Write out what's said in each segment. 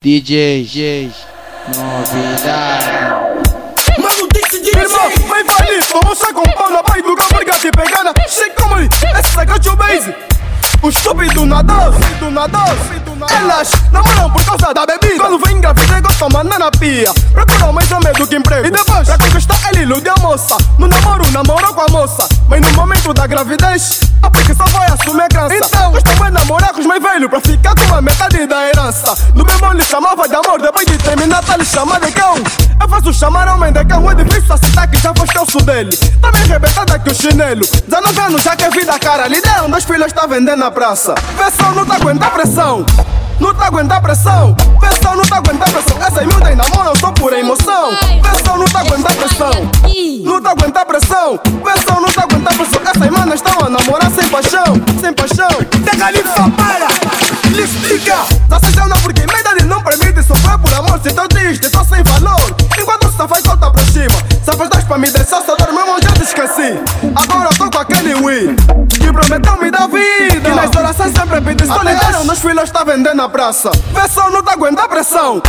DJs, novidade. Mano, disse de Irmão, vem falir, vamos com pau na pai do gabarga de pegada. Sei como ele, esse saca o base. O estúpido nadou, nadou, Elas namoram por causa da bebida. Quando vem engravidar, gostam mandar na pia. Procuram mais ou menos que emprego. E depois, pra conquistar ele, ilude a moça. No namoro, namorou com a moça. Mas no momento da gravidez, a porque só vai assumir a criança. Velhos pra ficar com a metade da herança. No mesmo lhe chamava de amor, depois de terminar, tá lhe chamando de cão. Eu faço chamar homem de cão, é difícil aceitar que já foste calço dele. Tá bem arrebentada que o chinelo. 19 anos já quer vida cara, lhe deram dois filhos, tá vendendo na praça. Pessoal, não tá aguentando pressão. Não tá aguentando pressão. Pessoal, não tá aguentando pressão. Essas miúdas namoram só por emoção. Pessoal, não tá aguentando pressão. Não tá aguentando pressão. Pessoal, não tá aguentando pressão. Essas manas estão a namorar sem paixão. Sem paixão. Se afastas pra me deixar só dormir, já te esqueci. Agora eu tô com aquele Wii. Que prometeu me dar vida. E nas orações sempre pedi solidário. Nos filhos tá vendendo na praça. Pessoal, não tá aguentando pressão.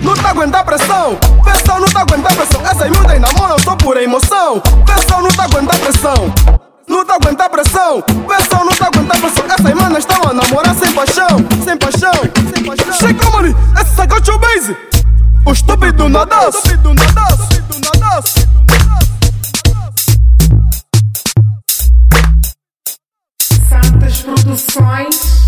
Não tá aguentando pressão. Pessoal, não tá aguentando pressão. Essas miúdas namoram só por emoção. Pessoal, não tá aguentando pressão. Não tá aguentando pressão. Pessoal, não tá aguentando pressão. Essas manas estão a namorar sem paixão. Sem paixão. Sem paixão. Chega, mano. Esse sacou o base. O estúpido. Estúpido nadou. Estúpido Acho produções um